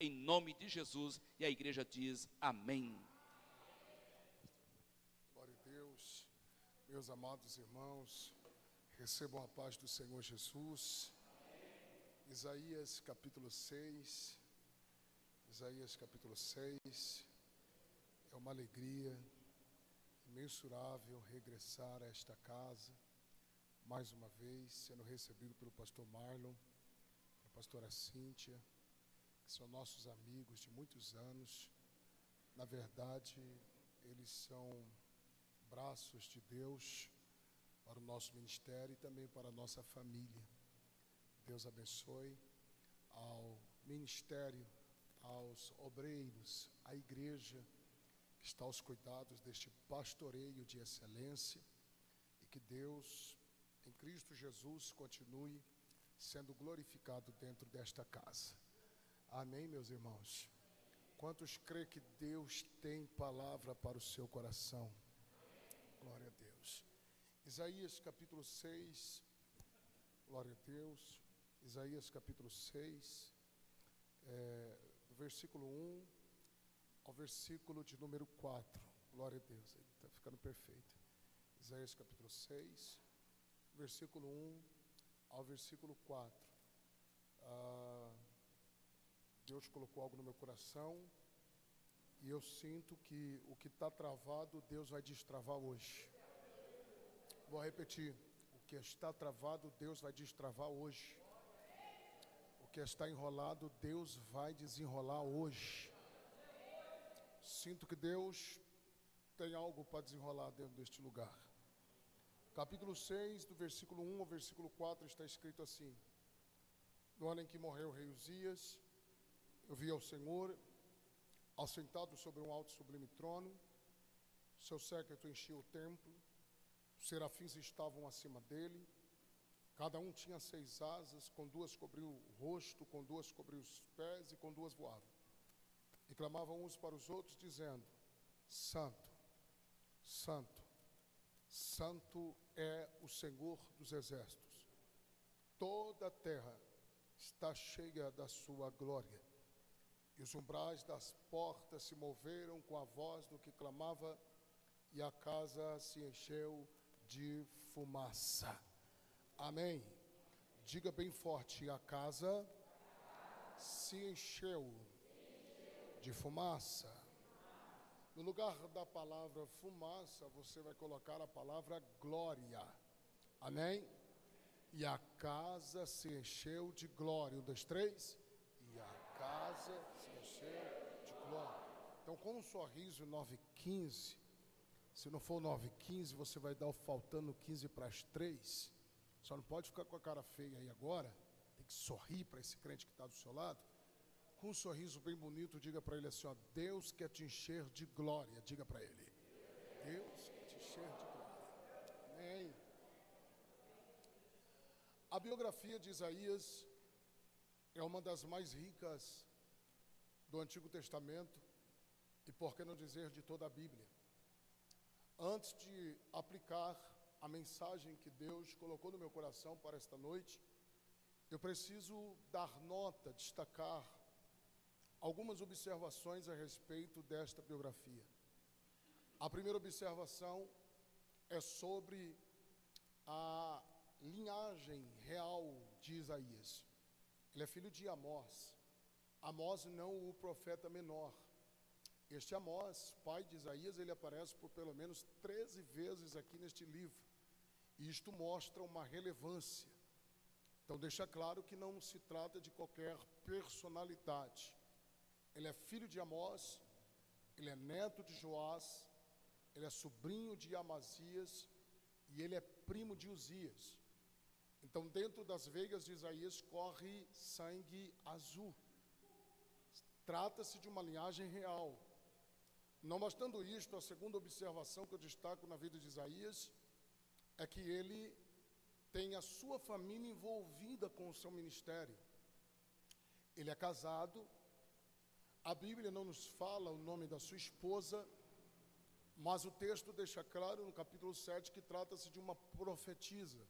em nome de Jesus. E a igreja diz amém. Glória a Deus, meus amados irmãos, recebam a paz do Senhor Jesus. Isaías capítulo 6. Isaías capítulo 6. É uma alegria imensurável regressar a esta casa, mais uma vez, sendo recebido pelo pastor Marlon, pela pastora Cíntia, que são nossos amigos de muitos anos. Na verdade, eles são braços de Deus para o nosso ministério e também para a nossa família. Deus abençoe ao ministério, aos obreiros, à igreja que está aos cuidados deste pastoreio de excelência e que Deus, em Cristo Jesus, continue sendo glorificado dentro desta casa. Amém, meus irmãos? Quantos crê que Deus tem palavra para o seu coração? Glória a Deus. Isaías capítulo 6, glória a Deus. Isaías capítulo 6, é, versículo 1 ao versículo de número 4. Glória a Deus, está ficando perfeito. Isaías capítulo 6, versículo 1 ao versículo 4. Ah, Deus colocou algo no meu coração e eu sinto que o que está travado, Deus vai destravar hoje. Vou repetir: o que está travado, Deus vai destravar hoje. O que está enrolado, Deus vai desenrolar hoje. Sinto que Deus tem algo para desenrolar dentro deste lugar. Capítulo 6, do versículo 1 ao versículo 4, está escrito assim: No ano em que morreu o rei Uzias, eu vi ao Senhor assentado sobre um alto sublime trono, seu séquito enchia o templo, os serafins estavam acima dele, cada um tinha seis asas, com duas cobriu o rosto, com duas cobriu os pés e com duas voavam. E clamavam uns para os outros, dizendo: Santo, Santo, Santo é o Senhor dos exércitos. Toda a terra está cheia da sua glória. E os umbrais das portas se moveram com a voz do que clamava, e a casa se encheu de fumaça. Amém. Diga bem forte: a casa se encheu de fumaça. No lugar da palavra fumaça, você vai colocar a palavra glória. Amém? E a casa se encheu de glória. Um, dois, três. E a casa de glória. Então, com um sorriso 915, se não for 915, você vai dar o faltando 15 para as 3. Só não pode ficar com a cara feia aí agora. Tem que sorrir para esse crente que está do seu lado com um sorriso bem bonito, diga para ele assim: ó, Deus quer te encher de glória. Diga para ele: Deus quer te encher de glória. Amém. A biografia de Isaías é uma das mais ricas do Antigo Testamento e, por que não dizer, de toda a Bíblia. Antes de aplicar a mensagem que Deus colocou no meu coração para esta noite, eu preciso dar nota, destacar algumas observações a respeito desta biografia. A primeira observação é sobre a linhagem real de Isaías. Ele é filho de Amós. Amós não o profeta menor. Este Amós, pai de Isaías, ele aparece por pelo menos 13 vezes aqui neste livro. E isto mostra uma relevância. Então deixa claro que não se trata de qualquer personalidade. Ele é filho de Amós, ele é neto de Joás, ele é sobrinho de Amazias e ele é primo de Uzias. Então, dentro das veias de Isaías corre sangue azul. Trata-se de uma linhagem real. Não bastando isto, a segunda observação que eu destaco na vida de Isaías é que ele tem a sua família envolvida com o seu ministério. Ele é casado, a Bíblia não nos fala o nome da sua esposa, mas o texto deixa claro no capítulo 7 que trata-se de uma profetisa.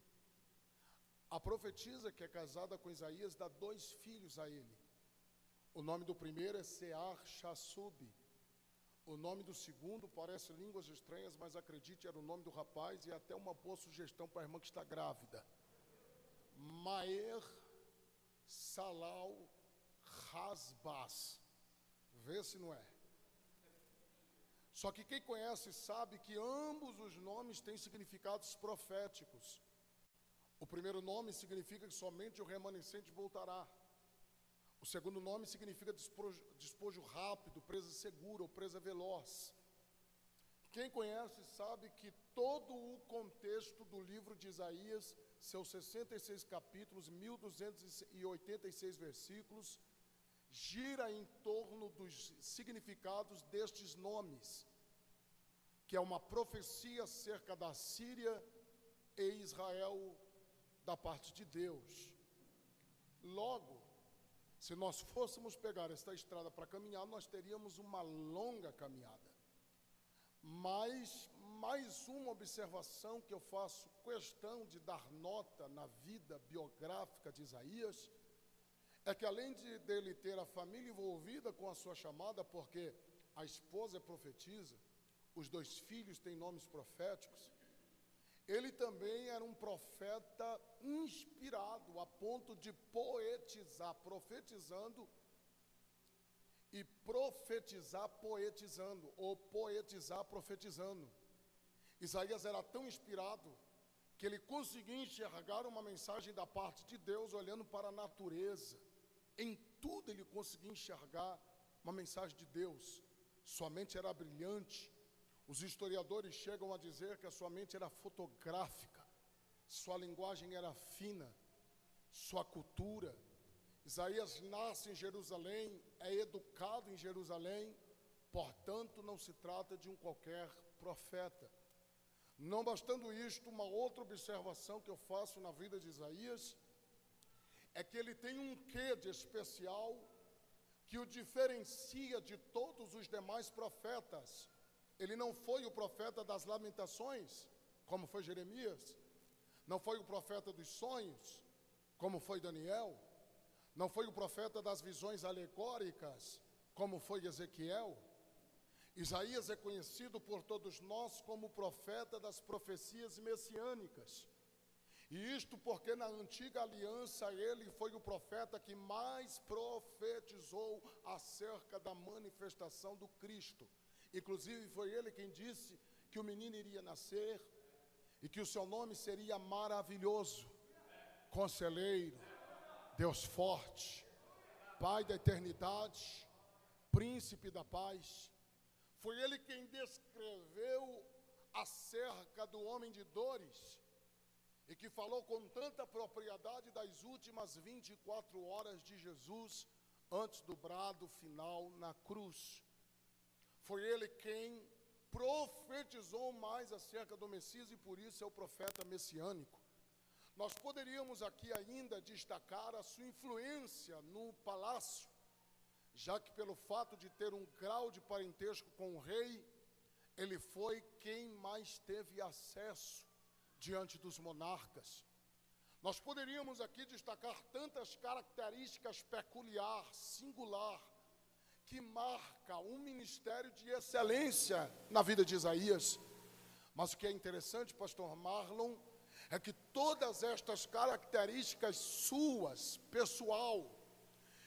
A profetisa que é casada com Isaías dá dois filhos a ele. O nome do primeiro é Sear Shasub. O nome do segundo parece línguas estranhas, mas acredite, era o nome do rapaz e até uma boa sugestão para a irmã que está grávida. Maer Salal Rasbas. Vê se não é. Só que quem conhece sabe que ambos os nomes têm significados proféticos. O primeiro nome significa que somente o remanescente voltará. O segundo nome significa despojo, despojo rápido, presa segura ou presa veloz. Quem conhece sabe que todo o contexto do livro de Isaías, seus 66 capítulos, 1286 versículos, gira em torno dos significados destes nomes, que é uma profecia acerca da Síria e Israel da parte de Deus. Logo, se nós fôssemos pegar esta estrada para caminhar, nós teríamos uma longa caminhada. Mas mais uma observação que eu faço questão de dar nota na vida biográfica de Isaías é que além de dele ter a família envolvida com a sua chamada, porque a esposa é profetiza, os dois filhos têm nomes proféticos, ele também era um profeta inspirado a ponto de poetizar, profetizando e profetizar poetizando, ou poetizar profetizando. Isaías era tão inspirado que ele conseguia enxergar uma mensagem da parte de Deus olhando para a natureza. Em tudo ele conseguia enxergar uma mensagem de Deus. Sua mente era brilhante, os historiadores chegam a dizer que a sua mente era fotográfica, sua linguagem era fina, sua cultura. Isaías nasce em Jerusalém, é educado em Jerusalém, portanto, não se trata de um qualquer profeta. Não bastando isto, uma outra observação que eu faço na vida de Isaías é que ele tem um quê de especial que o diferencia de todos os demais profetas ele não foi o profeta das lamentações, como foi Jeremias. Não foi o profeta dos sonhos, como foi Daniel. Não foi o profeta das visões alegóricas, como foi Ezequiel. Isaías é conhecido por todos nós como profeta das profecias messiânicas. E isto porque na antiga aliança ele foi o profeta que mais profetizou acerca da manifestação do Cristo. Inclusive, foi ele quem disse que o menino iria nascer e que o seu nome seria maravilhoso, conselheiro, Deus forte, Pai da eternidade, príncipe da paz. Foi ele quem descreveu acerca do homem de dores e que falou com tanta propriedade das últimas 24 horas de Jesus antes do brado final na cruz. Foi ele quem profetizou mais acerca do Messias e por isso é o profeta messiânico. Nós poderíamos aqui ainda destacar a sua influência no palácio, já que pelo fato de ter um grau de parentesco com o rei, ele foi quem mais teve acesso diante dos monarcas. Nós poderíamos aqui destacar tantas características peculiar, singular, que marca um ministério de excelência na vida de Isaías. Mas o que é interessante, pastor Marlon, é que todas estas características suas, pessoal,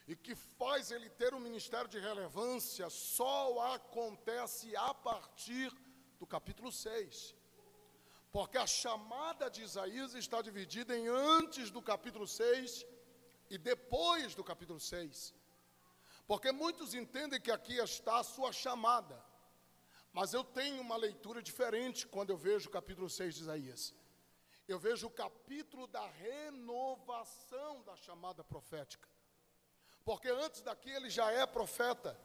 e que faz ele ter um ministério de relevância, só acontece a partir do capítulo 6. Porque a chamada de Isaías está dividida em antes do capítulo 6 e depois do capítulo 6. Porque muitos entendem que aqui está a sua chamada. Mas eu tenho uma leitura diferente quando eu vejo o capítulo 6 de Isaías. Eu vejo o capítulo da renovação da chamada profética. Porque antes daqui ele já é profeta,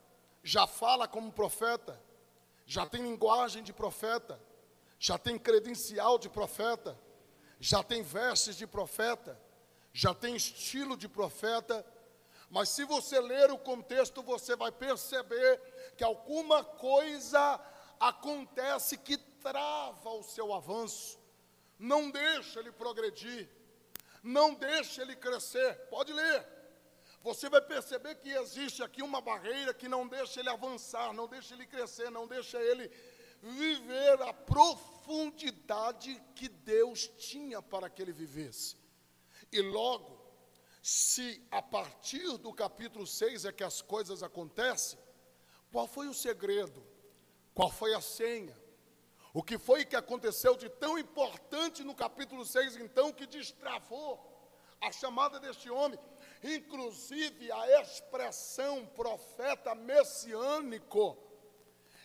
já fala como profeta, já tem linguagem de profeta, já tem credencial de profeta, já tem vestes de profeta, já tem estilo de profeta mas se você ler o contexto, você vai perceber que alguma coisa acontece que trava o seu avanço, não deixa ele progredir, não deixa ele crescer. Pode ler. você vai perceber que existe aqui uma barreira que não deixa ele avançar, não deixa ele crescer, não deixa ele viver a profundidade que Deus tinha para que ele vivesse. E logo, se a partir do capítulo 6 é que as coisas acontecem, qual foi o segredo? Qual foi a senha? O que foi que aconteceu de tão importante no capítulo 6, então, que destravou a chamada deste homem? Inclusive, a expressão profeta messiânico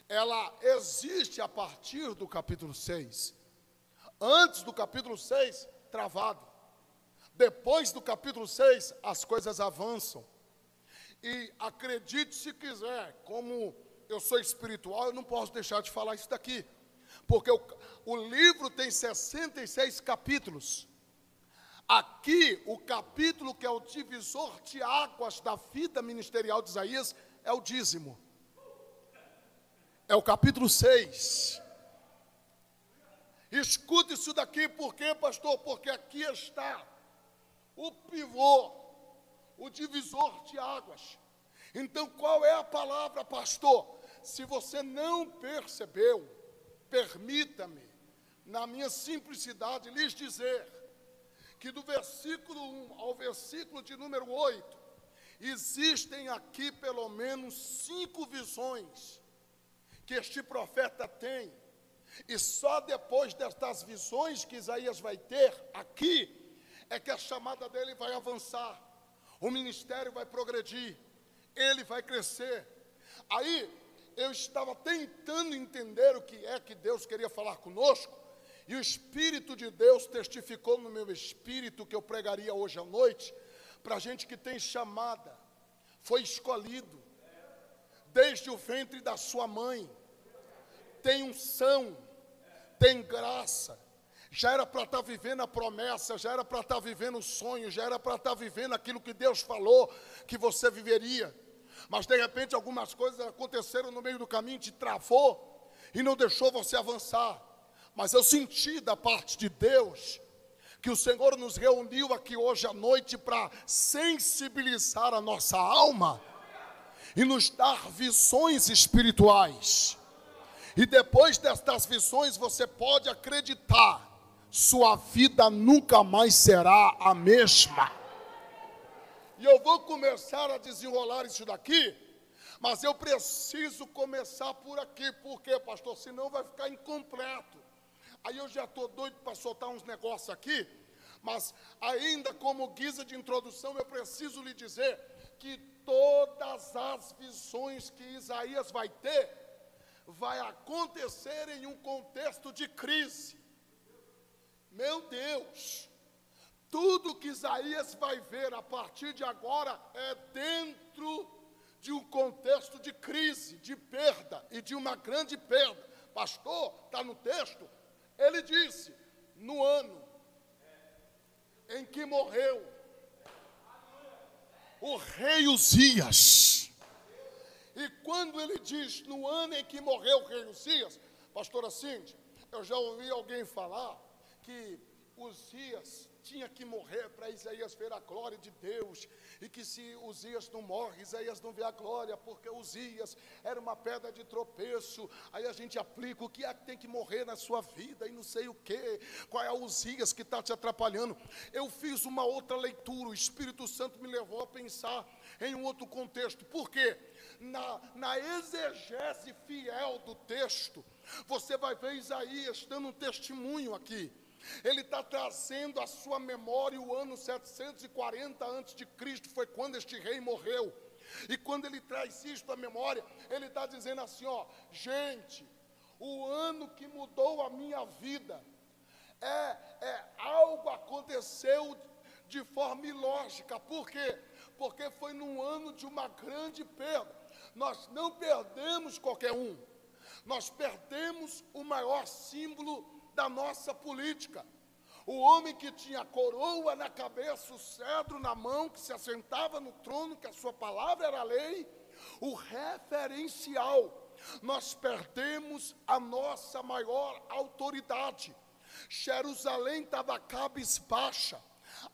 ela existe a partir do capítulo 6. Antes do capítulo 6, travado. Depois do capítulo 6, as coisas avançam. E acredite se quiser, como eu sou espiritual, eu não posso deixar de falar isso daqui. Porque o, o livro tem 66 capítulos. Aqui, o capítulo que é o divisor de águas da vida ministerial de Isaías é o dízimo é o capítulo 6. Escute isso daqui, por quê, pastor? Porque aqui está o pivô, o divisor de águas. Então, qual é a palavra, pastor? Se você não percebeu, permita-me, na minha simplicidade, lhes dizer que do versículo 1 ao versículo de número 8, existem aqui pelo menos cinco visões que este profeta tem. E só depois destas visões que Isaías vai ter aqui, é que a chamada dele vai avançar, o ministério vai progredir, ele vai crescer. Aí eu estava tentando entender o que é que Deus queria falar conosco, e o Espírito de Deus testificou no meu espírito que eu pregaria hoje à noite, para gente que tem chamada, foi escolhido, desde o ventre da sua mãe. Tem unção, tem graça. Já era para estar tá vivendo a promessa, já era para estar tá vivendo o sonho, já era para estar tá vivendo aquilo que Deus falou que você viveria. Mas de repente algumas coisas aconteceram no meio do caminho, te travou e não deixou você avançar. Mas eu senti da parte de Deus que o Senhor nos reuniu aqui hoje à noite para sensibilizar a nossa alma e nos dar visões espirituais. E depois destas visões você pode acreditar, sua vida nunca mais será a mesma. E eu vou começar a desenrolar isso daqui, mas eu preciso começar por aqui, porque, pastor, senão vai ficar incompleto. Aí eu já estou doido para soltar uns negócios aqui, mas ainda como guisa de introdução, eu preciso lhe dizer que todas as visões que Isaías vai ter, vai acontecer em um contexto de crise. Meu Deus, tudo que Isaías vai ver a partir de agora é dentro de um contexto de crise, de perda e de uma grande perda. Pastor, está no texto, ele disse: no ano em que morreu o rei Uzias. E quando ele diz, no ano em que morreu o rei Uzias, pastora Cíntia, eu já ouvi alguém falar que Uzias tinha que morrer para Isaías ver a glória de Deus, e que se Uzias não morre, Isaías não vê a glória, porque Uzias era uma pedra de tropeço. Aí a gente aplica o que é que tem que morrer na sua vida e não sei o que, qual é o Uzias que está te atrapalhando. Eu fiz uma outra leitura, o Espírito Santo me levou a pensar em um outro contexto, por quê? Na, na exegese fiel do texto, você vai ver Isaías dando um testemunho aqui. Ele está trazendo à sua memória o ano 740 a.C., foi quando este rei morreu. E quando ele traz isto à memória, ele está dizendo assim: ó, gente, o ano que mudou a minha vida é, é algo aconteceu de forma ilógica. Por quê? Porque foi num ano de uma grande perda. Nós não perdemos qualquer um, nós perdemos o maior símbolo da nossa política. O homem que tinha coroa na cabeça, o cedro na mão, que se assentava no trono, que a sua palavra era lei, o referencial. Nós perdemos a nossa maior autoridade. Jerusalém estava cabisbaixa.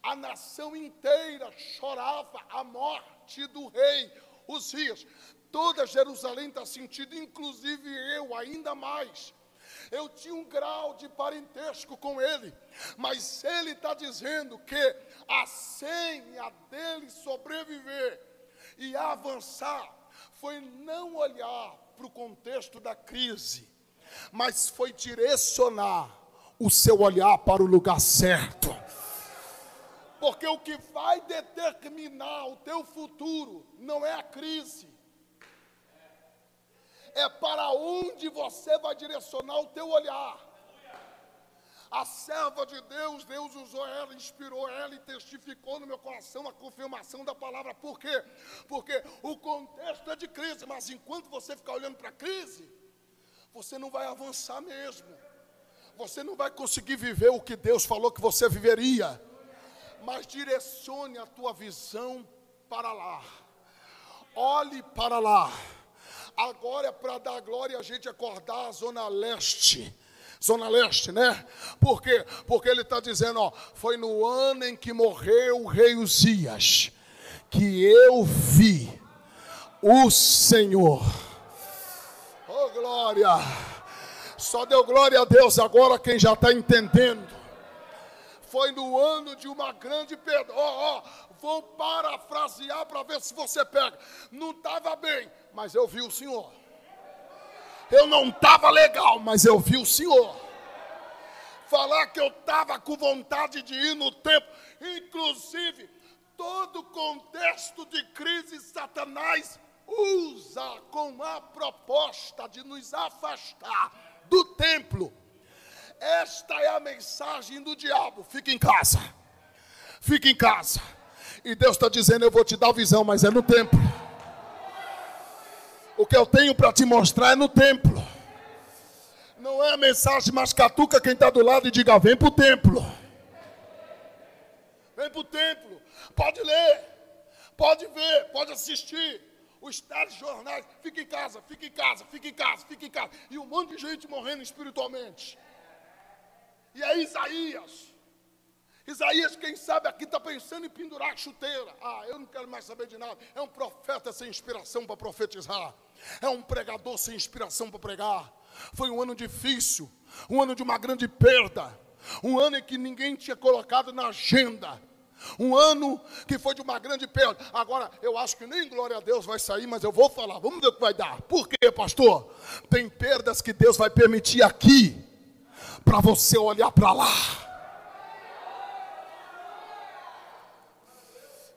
A nação inteira chorava a morte do rei Uzias. Toda Jerusalém está sentindo, inclusive eu, ainda mais. Eu tinha um grau de parentesco com ele, mas ele está dizendo que a senha dele sobreviver e avançar foi não olhar para o contexto da crise, mas foi direcionar o seu olhar para o lugar certo. Porque o que vai determinar o teu futuro não é a crise, é para onde você vai direcionar o teu olhar. A serva de Deus, Deus usou ela, inspirou ela e testificou no meu coração a confirmação da palavra. Por quê? Porque o contexto é de crise, mas enquanto você ficar olhando para a crise, você não vai avançar mesmo. Você não vai conseguir viver o que Deus falou que você viveria. Mas direcione a tua visão para lá. Olhe para lá. Agora é para dar glória a gente acordar a zona leste. Zona Leste, né? Por quê? Porque ele está dizendo, ó, foi no ano em que morreu o rei Uzias que eu vi o Senhor. Oh glória! Só deu glória a Deus agora quem já está entendendo. Foi no ano de uma grande perda. Ó, ó, vou parafrasear para ver se você pega. Não estava bem, mas eu vi o Senhor. Eu não estava legal, mas eu vi o Senhor. Falar que eu estava com vontade de ir no templo, inclusive, todo contexto de crise, Satanás usa com a proposta de nos afastar do templo. Esta é a mensagem do diabo: fica em casa, fica em casa. E Deus está dizendo: Eu vou te dar visão, mas é no templo. O que eu tenho para te mostrar é no templo. Não é a mensagem, mas catuca quem está do lado e diga: vem para o templo. Vem para o templo. Pode ler, pode ver, pode assistir. Os telejornais, fica em casa, fica em casa, fica em casa, fica em casa. E um monte de gente morrendo espiritualmente. E é Isaías. Isaías, quem sabe aqui está pensando em pendurar a chuteira. Ah, eu não quero mais saber de nada. É um profeta sem inspiração para profetizar. É um pregador sem inspiração para pregar. Foi um ano difícil, um ano de uma grande perda, um ano em que ninguém tinha colocado na agenda. Um ano que foi de uma grande perda. Agora, eu acho que nem glória a Deus vai sair, mas eu vou falar. Vamos ver o que vai dar. Por quê, pastor? Tem perdas que Deus vai permitir aqui, para você olhar para lá.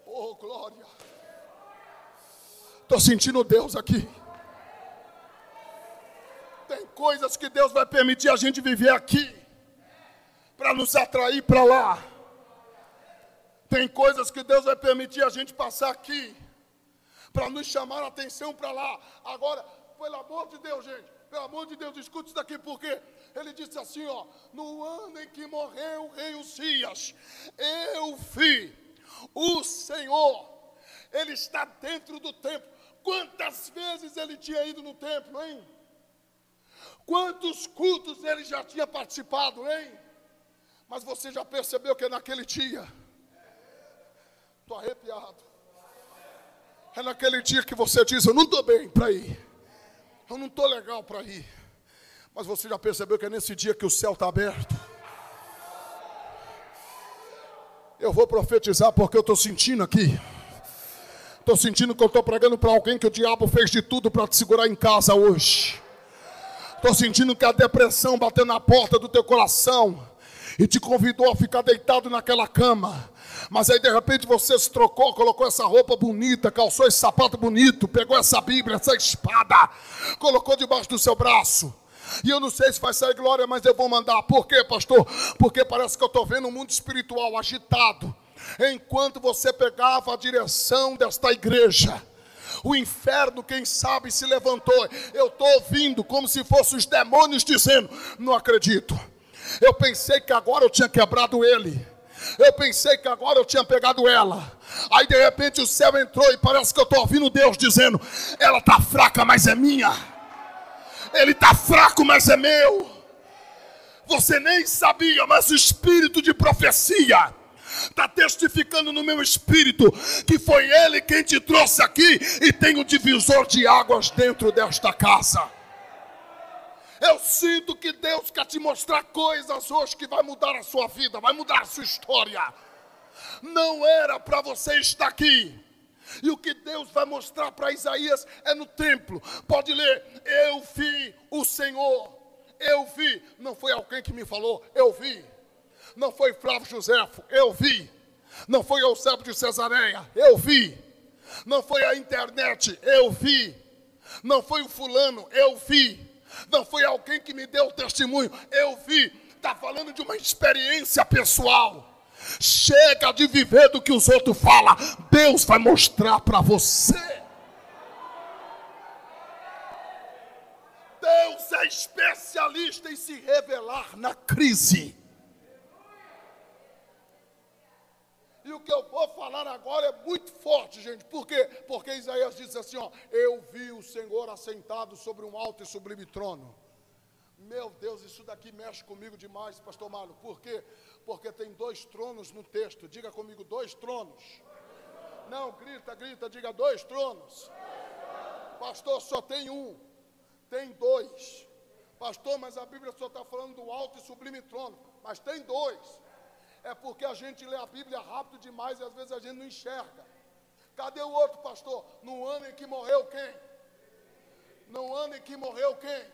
Oh, glória. Estou sentindo Deus aqui. Tem coisas que Deus vai permitir a gente viver aqui, para nos atrair para lá. Tem coisas que Deus vai permitir a gente passar aqui, para nos chamar a atenção para lá. Agora, pelo amor de Deus, gente, pelo amor de Deus, escute isso daqui, porque ele disse assim: ó, no ano em que morreu o rei Uzias, eu vi o Senhor, Ele está dentro do templo. Quantas vezes ele tinha ido no templo, hein? Quantos cultos ele já tinha participado, hein? Mas você já percebeu que naquele dia, estou arrepiado. É naquele dia que você diz: Eu não estou bem para ir, eu não estou legal para ir. Mas você já percebeu que é nesse dia que o céu está aberto. Eu vou profetizar porque eu estou sentindo aqui. Estou sentindo que eu estou pregando para alguém que o diabo fez de tudo para te segurar em casa hoje. Estou sentindo que a depressão bateu na porta do teu coração e te convidou a ficar deitado naquela cama. Mas aí de repente você se trocou, colocou essa roupa bonita, calçou esse sapato bonito, pegou essa Bíblia, essa espada, colocou debaixo do seu braço e eu não sei se vai sair glória, mas eu vou mandar. Por quê, pastor? Porque parece que eu estou vendo um mundo espiritual agitado. Enquanto você pegava a direção desta igreja, o inferno, quem sabe, se levantou. Eu estou ouvindo como se fossem os demônios dizendo: Não acredito. Eu pensei que agora eu tinha quebrado ele. Eu pensei que agora eu tinha pegado ela. Aí de repente o céu entrou e parece que eu estou ouvindo Deus dizendo: Ela está fraca, mas é minha. Ele está fraco, mas é meu. Você nem sabia, mas o espírito de profecia Está testificando no meu espírito que foi Ele quem te trouxe aqui e tem um divisor de águas dentro desta casa. Eu sinto que Deus quer te mostrar coisas hoje que vai mudar a sua vida, vai mudar a sua história. Não era para você estar aqui. E o que Deus vai mostrar para Isaías é no templo. Pode ler: Eu vi o Senhor. Eu vi. Não foi alguém que me falou, eu vi. Não foi Flávio Josefo, eu vi. Não foi Eusébio de Cesareia, eu vi. Não foi a internet, eu vi. Não foi o fulano, eu vi não foi alguém que me deu o testemunho, eu vi. Está falando de uma experiência pessoal. Chega de viver do que os outros falam. Deus vai mostrar para você. Deus é especialista em se revelar na crise. E o que eu vou falar agora é muito forte, gente. Por quê? Porque Isaías disse assim: ó, Eu vi o Senhor assentado sobre um alto e sublime trono. Meu Deus, isso daqui mexe comigo demais, pastor Mário. Por quê? Porque tem dois tronos no texto. Diga comigo, dois tronos. Não, grita, grita, diga dois tronos. Pastor, só tem um. Tem dois. Pastor, mas a Bíblia só está falando do alto e sublime trono. Mas tem dois é porque a gente lê a Bíblia rápido demais e às vezes a gente não enxerga. Cadê o outro pastor? No ano em que morreu quem? No ano em que morreu quem?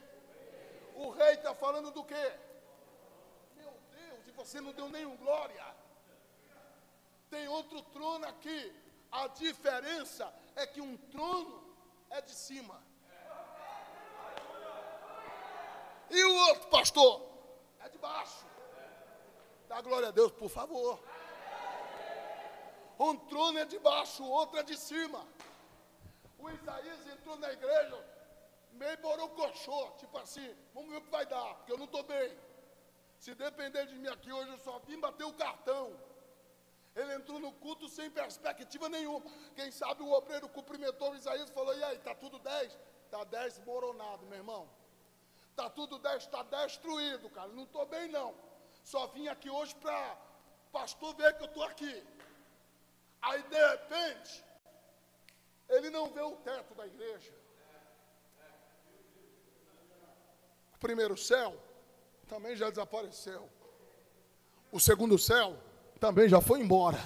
O rei está falando do quê? Meu Deus, e você não deu nenhum glória. Tem outro trono aqui. A diferença é que um trono é de cima. E o outro pastor é de baixo. Dá glória a Deus, por favor. Um trono é de baixo, outro é de cima. O Isaías entrou na igreja, meio borocochô, tipo assim, vamos ver o que vai dar, porque eu não estou bem. Se depender de mim aqui hoje, eu só vim bater o cartão. Ele entrou no culto sem perspectiva nenhuma. Quem sabe o obreiro cumprimentou o Isaías e falou: E aí, está tudo 10? Está 10 moronado, meu irmão. Está tudo 10, está destruído, cara. Não estou bem, não. Só vim aqui hoje para pastor ver que eu estou aqui. Aí de repente, ele não vê o teto da igreja. O primeiro céu também já desapareceu. O segundo céu também já foi embora.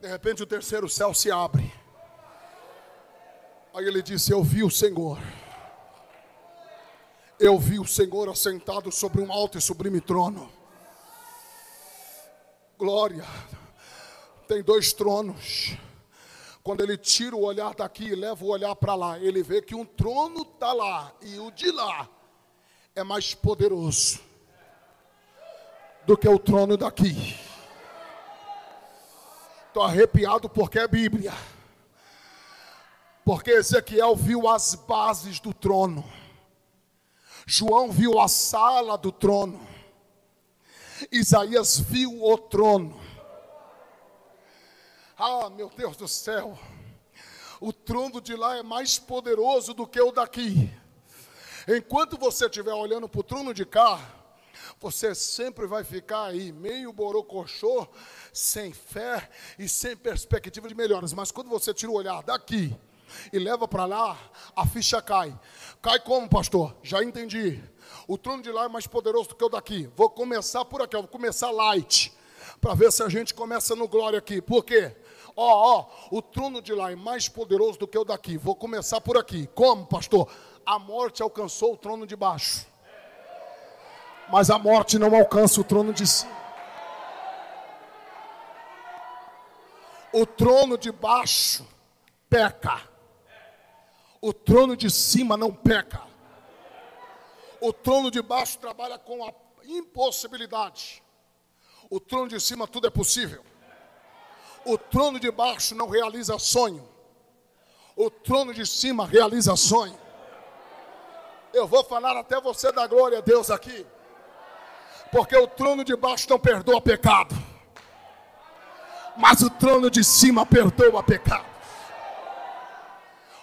De repente o terceiro céu se abre. Aí ele disse: Eu vi o Senhor eu vi o Senhor assentado sobre um alto e sublime trono. Glória. Tem dois tronos. Quando ele tira o olhar daqui e leva o olhar para lá, ele vê que um trono está lá e o de lá é mais poderoso do que o trono daqui. Estou arrepiado porque é Bíblia. Porque Ezequiel viu as bases do trono. João viu a sala do trono. Isaías viu o trono. Ah, meu Deus do céu. O trono de lá é mais poderoso do que o daqui. Enquanto você estiver olhando para o trono de cá, você sempre vai ficar aí meio borocochô, sem fé e sem perspectiva de melhoras. Mas quando você tira o olhar daqui e leva para lá, a ficha cai. Cai como, pastor? Já entendi. O trono de lá é mais poderoso do que o daqui. Vou começar por aqui, vou começar light. Para ver se a gente começa no glória aqui. Por quê? Ó, ó, o trono de lá é mais poderoso do que o daqui. Vou começar por aqui. Como, pastor? A morte alcançou o trono de baixo. Mas a morte não alcança o trono de cima. O trono de baixo peca. O trono de cima não peca. O trono de baixo trabalha com a impossibilidade. O trono de cima tudo é possível. O trono de baixo não realiza sonho. O trono de cima realiza sonho. Eu vou falar até você da glória a Deus aqui. Porque o trono de baixo não perdoa pecado. Mas o trono de cima perdoa pecado.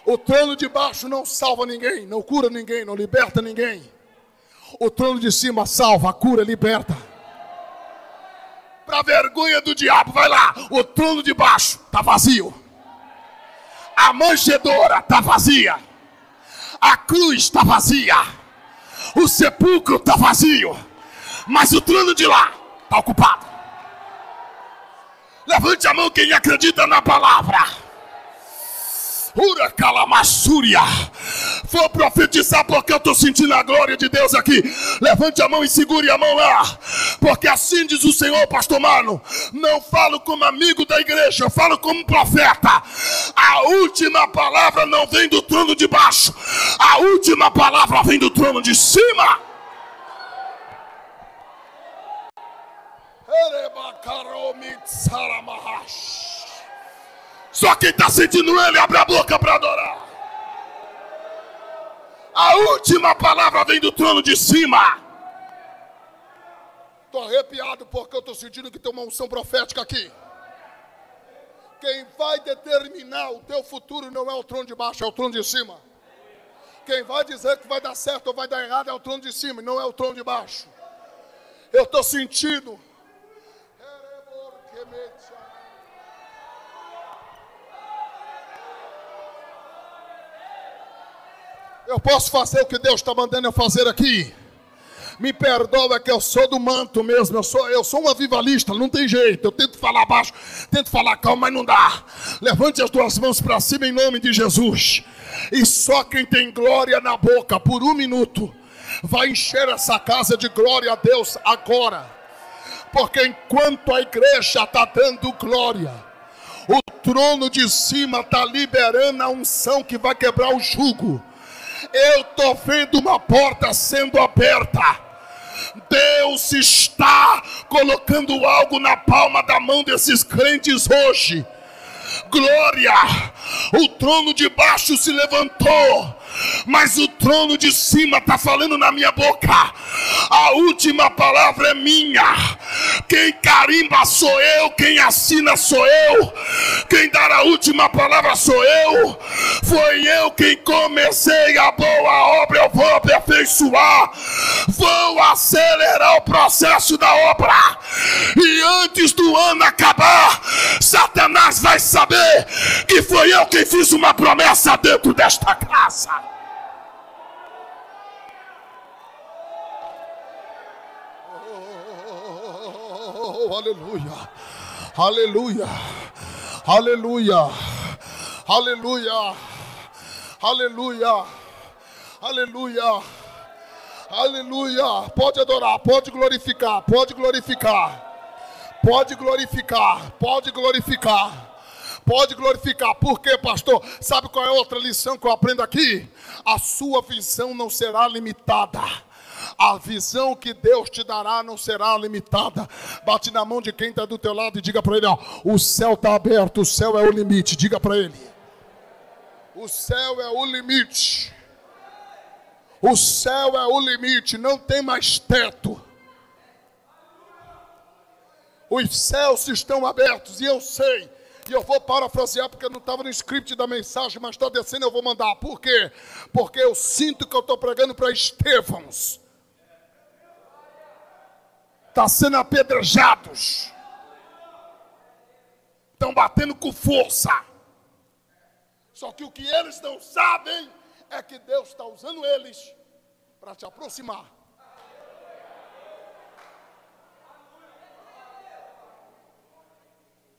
O trono de baixo não salva ninguém, não cura ninguém, não liberta ninguém. O trono de cima salva, cura, liberta. a vergonha do diabo. Vai lá, o trono de baixo está vazio. A manjedora está vazia. A cruz está vazia. O sepulcro está vazio. Mas o trono de lá está ocupado. Levante a mão quem acredita na palavra. Ura calamassúria. Vou profetizar porque eu estou sentindo a glória de Deus aqui. Levante a mão e segure a mão lá. Porque assim diz o Senhor, pastor Mano. Não falo como amigo da igreja, eu falo como profeta. A última palavra não vem do trono de baixo. A última palavra vem do trono de cima. Só quem está sentindo ele, abre a boca para adorar. A última palavra vem do trono de cima. Estou arrepiado porque eu estou sentindo que tem uma unção profética aqui. Quem vai determinar o teu futuro não é o trono de baixo, é o trono de cima. Quem vai dizer que vai dar certo ou vai dar errado é o trono de cima, não é o trono de baixo. Eu estou sentindo. Eu posso fazer o que Deus está mandando eu fazer aqui. Me perdoa que eu sou do manto mesmo. Eu sou, eu sou um avivalista, não tem jeito. Eu tento falar baixo, tento falar calmo, mas não dá. Levante as duas mãos para cima em nome de Jesus. E só quem tem glória na boca por um minuto vai encher essa casa de glória a Deus agora. Porque enquanto a igreja está dando glória, o trono de cima está liberando a unção que vai quebrar o jugo eu estou vendo uma porta sendo aberta. Deus está colocando algo na palma da mão desses crentes hoje. Glória! O trono de baixo se levantou mas o trono de cima está falando na minha boca. A última palavra é minha. Quem carimba sou eu, quem assina sou eu, quem dá a última palavra sou eu. Foi eu quem comecei a boa obra, eu vou aperfeiçoar, vou acelerar o processo da obra. E antes do ano acabar, Satanás vai saber que foi eu quem fiz uma promessa dentro desta casa. Oh, aleluia, aleluia, aleluia, aleluia, aleluia, aleluia, aleluia. Pode adorar, pode glorificar, pode glorificar, pode glorificar, pode glorificar. Pode glorificar, por quê, pastor? Sabe qual é outra lição que eu aprendo aqui? A sua visão não será limitada a visão que Deus te dará não será limitada. Bate na mão de quem está do teu lado e diga para ele: ó, o céu está aberto, o céu é o limite. Diga para ele: o céu é o limite. O céu é o limite, não tem mais teto. Os céus estão abertos e eu sei e eu vou parafrasear porque não estava no script da mensagem, mas está descendo, eu vou mandar. Por quê? Porque eu sinto que eu estou pregando para Estevãos estão tá sendo apedrejados, estão batendo com força. Só que o que eles não sabem é que Deus está usando eles para te aproximar.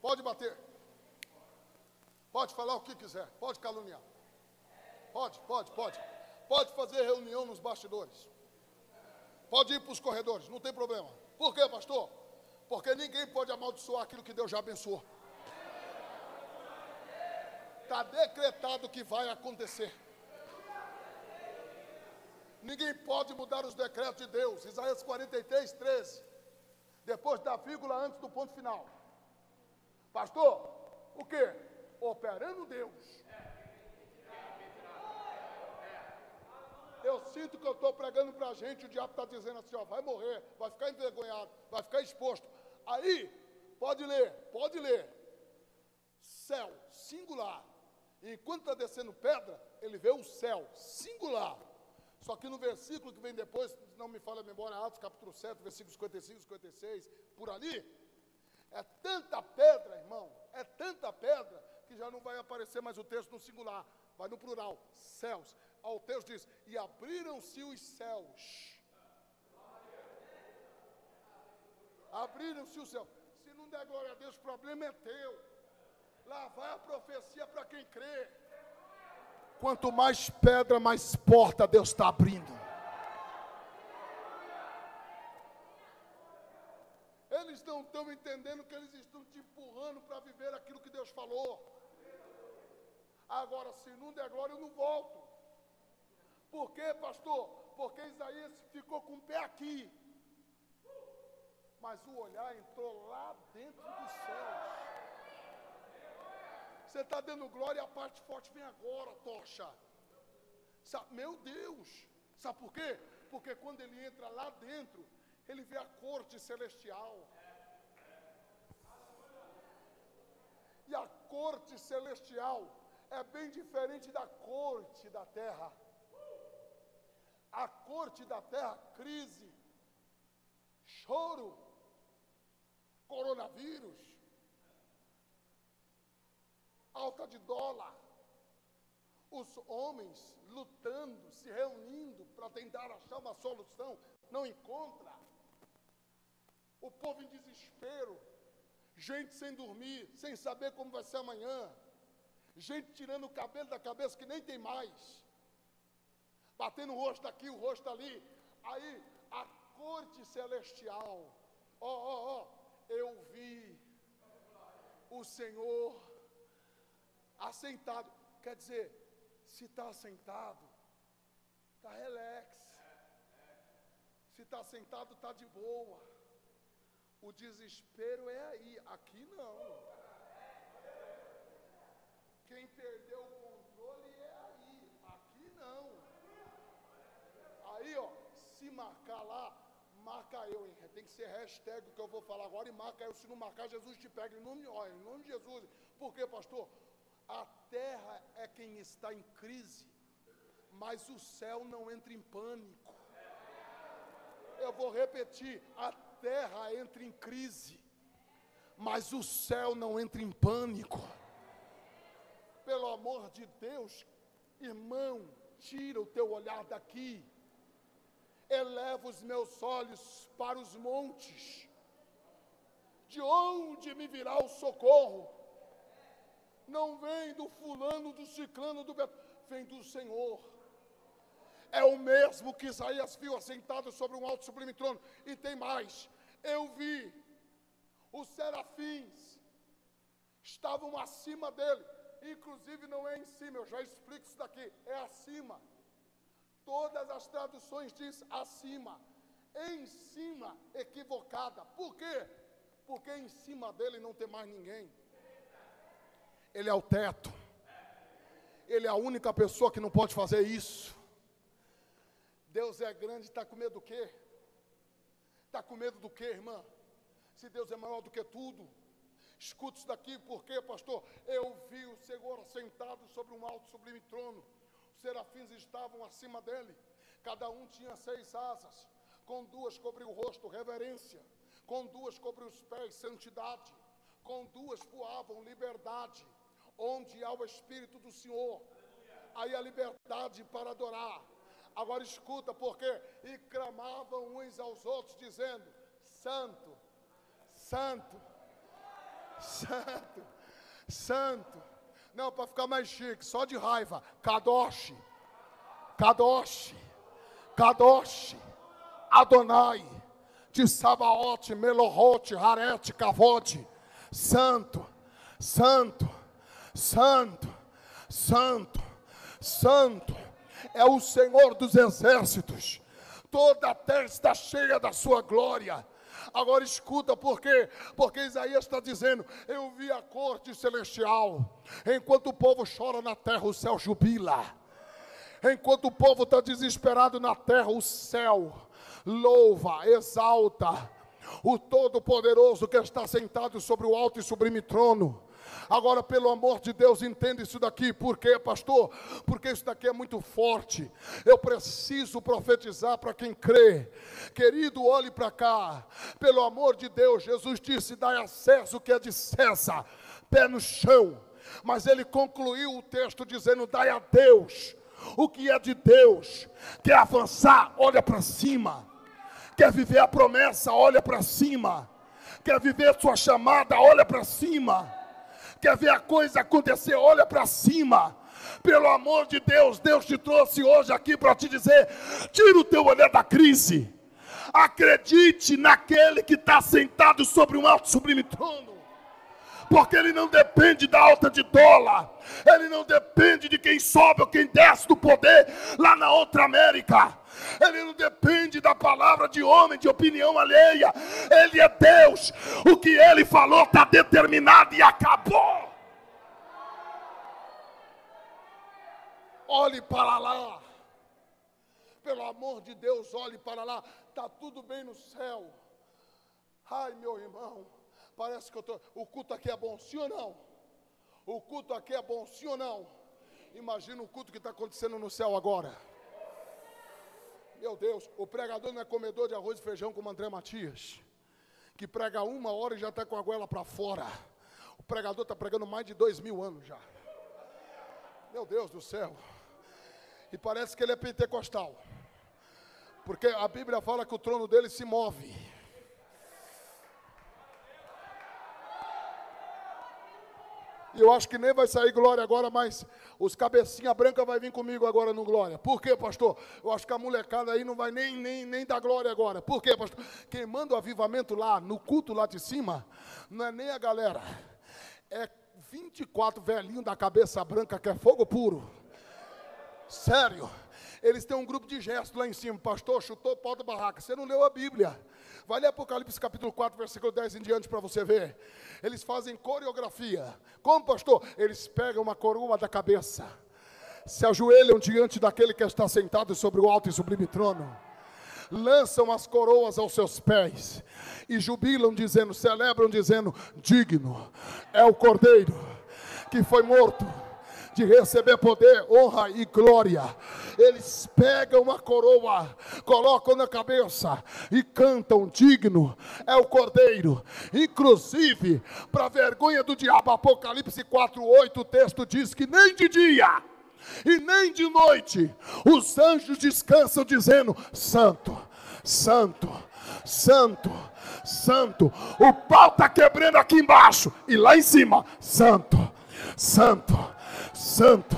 Pode bater. Pode falar o que quiser. Pode caluniar. Pode, pode, pode. Pode fazer reunião nos bastidores. Pode ir para os corredores, não tem problema. Por quê, pastor? Porque ninguém pode amaldiçoar aquilo que Deus já abençoou. Está decretado que vai acontecer. Ninguém pode mudar os decretos de Deus. Isaías 43, 13. Depois da vírgula antes do ponto final. Pastor, o que? Operando Deus Eu sinto que eu estou pregando para a gente, o diabo está dizendo assim, ó, vai morrer, vai ficar envergonhado, vai ficar exposto. Aí, pode ler, pode ler. Céu, singular. Enquanto está descendo pedra, ele vê o céu, singular. Só que no versículo que vem depois, não me falha a memória, Atos capítulo 7, versículos 55, 56, por ali, É tanta pedra, irmão, é tanta pedra, que já não vai aparecer mais o texto no singular, vai no plural, céus. Ao texto diz: E abriram-se os céus. Abriram-se os céus. Se não der glória a Deus, o problema é teu. Lá vai a profecia para quem crê. Quanto mais pedra, mais porta Deus está abrindo. Eles não estão entendendo que eles estão te empurrando para viver aquilo que Deus falou. Agora, se não der glória, eu não volto. Por quê, pastor? Porque Isaías ficou com o pé aqui. Mas o olhar entrou lá dentro dos céus. Você está dando glória e a parte forte vem agora, tocha. Meu Deus. Sabe por quê? Porque quando ele entra lá dentro, ele vê a corte celestial. E a corte celestial é bem diferente da corte da terra. A corte da terra, crise, choro, coronavírus, alta de dólar, os homens lutando, se reunindo para tentar achar uma solução, não encontra. O povo em desespero, gente sem dormir, sem saber como vai ser amanhã, gente tirando o cabelo da cabeça que nem tem mais, batendo o rosto aqui, o rosto ali. Aí a corte celestial, ó, ó, ó, eu vi o Senhor assentado. Quer dizer, se está assentado, está relax. Se está sentado, está de boa. O desespero é aí, aqui não. Quem perdeu o controle é aí, aqui não. Aí, ó, se marcar lá, marca eu, hein? Tem que ser hashtag que eu vou falar agora e marca eu. Se não marcar, Jesus te pega em nome, ó, em nome de Jesus. Por quê, pastor? A terra é quem está em crise, mas o céu não entra em pânico. Eu vou repetir: a terra entra em crise, mas o céu não entra em pânico. Pelo amor de Deus, irmão, tira o teu olhar daqui, eleva os meus olhos para os montes, de onde me virá o socorro? Não vem do fulano, do ciclano, do vem do Senhor é o mesmo que Isaías viu assentado sobre um alto sublime trono. E tem mais: eu vi os serafins estavam acima dele. Inclusive não é em cima, eu já explico isso daqui, é acima. Todas as traduções diz acima. Em cima, equivocada. Por quê? Porque em cima dele não tem mais ninguém. Ele é o teto. Ele é a única pessoa que não pode fazer isso. Deus é grande, está com medo do quê? Está com medo do quê, irmã? Se Deus é maior do que tudo. Escute isso daqui, porque, pastor, eu vi o Senhor sentado sobre um alto sublime trono. Serafins estavam acima dele. Cada um tinha seis asas. Com duas cobriu o rosto, reverência. Com duas cobriu os pés, santidade. Com duas voavam, liberdade. Onde há o Espírito do Senhor, aí a liberdade para adorar Agora escuta, porque e clamavam uns aos outros, dizendo: Santo, Santo, Santo, Santo. Não, para ficar mais chique, só de raiva. Kadosh, Kadosh, Kadosh, Adonai, de Sabaote, Melohot, Harete, Kavod, Santo, Santo, Santo, Santo, Santo. É o Senhor dos exércitos. Toda a terra está cheia da sua glória. Agora escuta, por quê? Porque Isaías está dizendo: Eu vi a corte celestial. Enquanto o povo chora na terra, o céu jubila. Enquanto o povo está desesperado na terra, o céu louva, exalta o Todo-Poderoso que está sentado sobre o alto e sublime trono. Agora, pelo amor de Deus, entenda isso daqui. Por quê, pastor? Porque isso daqui é muito forte. Eu preciso profetizar para quem crê. Querido, olhe para cá. Pelo amor de Deus, Jesus disse: dai acesso o que é de César. Pé no chão. Mas ele concluiu o texto dizendo: dai a Deus o que é de Deus. Quer avançar? Olha para cima. Quer viver a promessa? Olha para cima. Quer viver sua chamada? Olha para cima. Quer ver a coisa acontecer? Olha para cima. Pelo amor de Deus, Deus te trouxe hoje aqui para te dizer: tira o teu olhar da crise. Acredite naquele que está sentado sobre um alto sublime trono porque ele não depende da alta de dólar, ele não depende de quem sobe ou quem desce do poder lá na outra América. Ele não depende da palavra de homem, de opinião alheia. Ele é Deus. O que ele falou está determinado e acabou. Olhe para lá. Pelo amor de Deus, olhe para lá. Está tudo bem no céu. Ai, meu irmão. Parece que eu tô. O culto aqui é bom, sim ou não? O culto aqui é bom, sim ou não? Imagina o culto que está acontecendo no céu agora. Meu Deus, o pregador não é comedor de arroz e feijão como André Matias, que prega uma hora e já está com a goela para fora. O pregador está pregando mais de dois mil anos já. Meu Deus do céu. E parece que ele é pentecostal. Porque a Bíblia fala que o trono dele se move. E eu acho que nem vai sair glória agora, mas os cabecinha branca vai vir comigo agora no glória. Por quê, pastor? Eu acho que a molecada aí não vai nem, nem, nem dar glória agora. Por quê, pastor? Quem manda o avivamento lá, no culto lá de cima, não é nem a galera. É 24 velhinhos da cabeça branca que é fogo puro. Sério. Eles têm um grupo de gestos lá em cima. Pastor, chutou pau da barraca. Você não leu a Bíblia. Vai ler Apocalipse capítulo 4, versículo 10 em diante para você ver. Eles fazem coreografia. Como, pastor? Eles pegam uma coroa da cabeça, se ajoelham diante daquele que está sentado sobre o alto e sublime trono lançam as coroas aos seus pés e jubilam, dizendo, celebram, dizendo: Digno é o cordeiro que foi morto de receber poder, honra e glória. Eles pegam a coroa, colocam na cabeça e cantam: Digno é o cordeiro. Inclusive, para vergonha do diabo, Apocalipse 4:8, o texto diz que nem de dia e nem de noite os anjos descansam, dizendo: Santo, Santo, Santo. Santo, o pau está quebrando aqui embaixo e lá em cima, Santo, Santo, santo,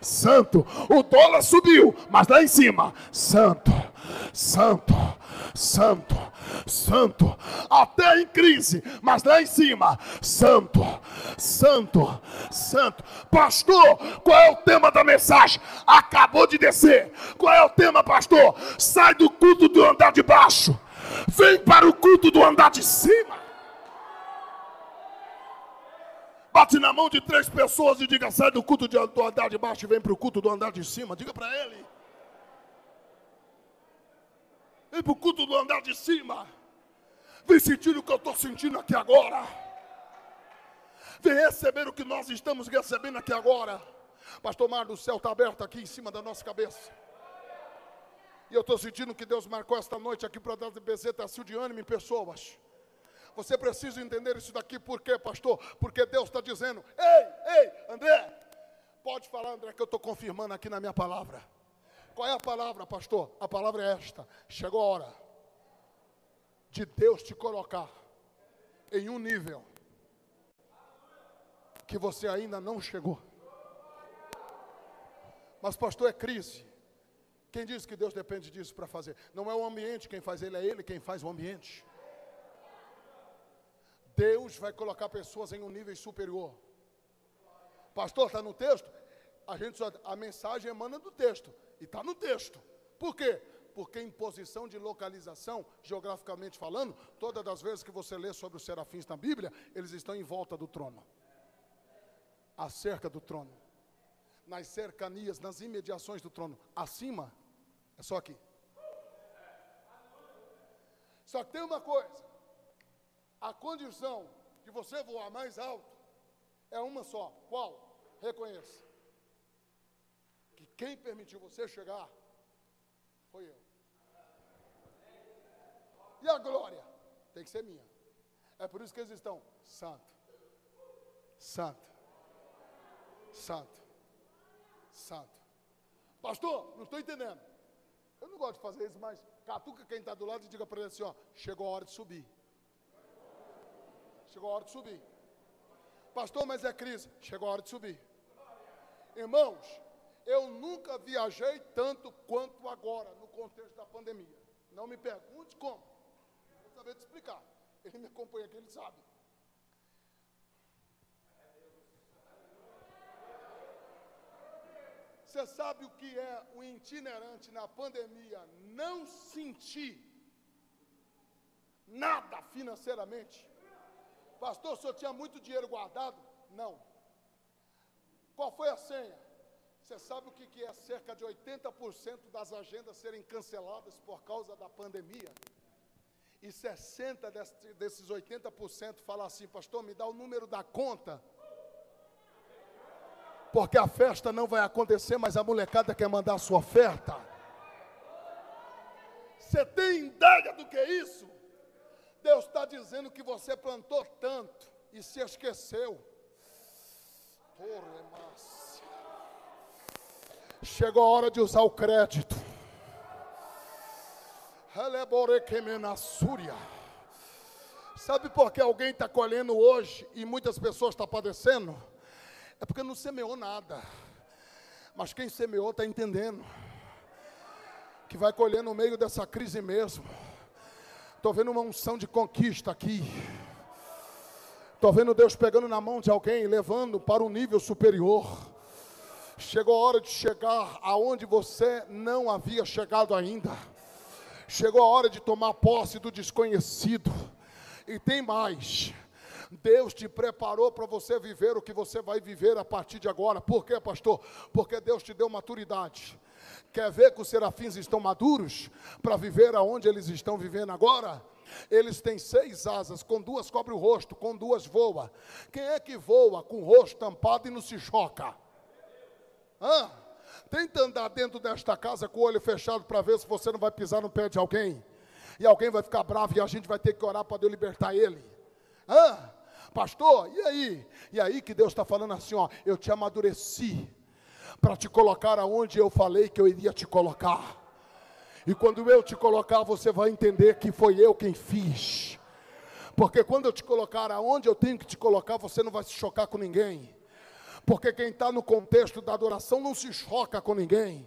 santo. O dólar subiu, mas lá em cima, santo, santo, santo, santo. Até em crise, mas lá em cima, santo, santo, santo. Pastor, qual é o tema da mensagem? Acabou de descer. Qual é o tema, pastor? Sai do culto do andar de baixo. Vem para o culto do andar de cima. Bate na mão de três pessoas e diga: sai do culto do andar de baixo e vem para o culto do andar de cima. Diga para ele. Vem para o culto do andar de cima. Vem sentir o que eu estou sentindo aqui agora. Vem receber o que nós estamos recebendo aqui agora. Pastor Mar do céu está aberto aqui em cima da nossa cabeça. E eu estou sentindo que Deus marcou esta noite aqui para dar de bezeta de ânimo em pessoas. Você precisa entender isso daqui, por quê, pastor? Porque Deus está dizendo: ei, ei, André, pode falar, André, que eu estou confirmando aqui na minha palavra. Qual é a palavra, pastor? A palavra é esta: chegou a hora de Deus te colocar em um nível que você ainda não chegou. Mas, pastor, é crise. Quem diz que Deus depende disso para fazer? Não é o ambiente quem faz ele, é Ele quem faz o ambiente. Deus vai colocar pessoas em um nível superior. Pastor, está no texto? A, gente só, a mensagem emana do texto. E está no texto. Por quê? Porque em posição de localização, geograficamente falando, todas as vezes que você lê sobre os serafins na Bíblia, eles estão em volta do trono. Acerca do trono. Nas cercanias, nas imediações do trono. Acima, é só aqui. Só que tem uma coisa a condição de você voar mais alto É uma só. Qual? Reconheça. Que quem permitiu você chegar foi eu. E a glória tem que ser minha. É por isso que eles estão santo, santo, santo, santo. Pastor, não estou entendendo. Eu não gosto de fazer isso, mas catuca quem está do lado e diga para ele assim: ó, chegou a hora de subir. Chegou a hora de subir. Pastor, mas é crise. Chegou a hora de subir. Irmãos, eu nunca viajei tanto quanto agora, no contexto da pandemia. Não me pergunte como. Vou saber te explicar. Ele me acompanha aqui, ele sabe. Você sabe o que é o itinerante na pandemia não sentir nada financeiramente? Pastor, o senhor tinha muito dinheiro guardado? Não. Qual foi a senha? Você sabe o que, é cerca de 80% das agendas serem canceladas por causa da pandemia? E 60% desses 80% falam assim, pastor, me dá o número da conta. Porque a festa não vai acontecer, mas a molecada quer mandar a sua oferta. Você tem ideia do que é isso? Deus está dizendo que você plantou tanto e se esqueceu. Chegou a hora de usar o crédito. Sabe por que alguém está colhendo hoje e muitas pessoas estão tá padecendo? É porque não semeou nada. Mas quem semeou está entendendo que vai colher no meio dessa crise mesmo. Estou vendo uma unção de conquista aqui. Estou vendo Deus pegando na mão de alguém levando para um nível superior. Chegou a hora de chegar aonde você não havia chegado ainda. Chegou a hora de tomar posse do desconhecido. E tem mais. Deus te preparou para você viver o que você vai viver a partir de agora. Por quê, pastor? Porque Deus te deu maturidade. Quer ver que os serafins estão maduros para viver aonde eles estão vivendo agora? Eles têm seis asas, com duas cobre o rosto, com duas voa. Quem é que voa com o rosto tampado e não se choca? Hã? Tenta andar dentro desta casa com o olho fechado para ver se você não vai pisar no pé de alguém. E alguém vai ficar bravo e a gente vai ter que orar para Deus libertar ele. Hã? Pastor, e aí? E aí que Deus está falando assim, ó, eu te amadureci para te colocar aonde eu falei que eu iria te colocar. E quando eu te colocar, você vai entender que foi eu quem fiz. Porque quando eu te colocar aonde eu tenho que te colocar, você não vai se chocar com ninguém. Porque quem está no contexto da adoração não se choca com ninguém.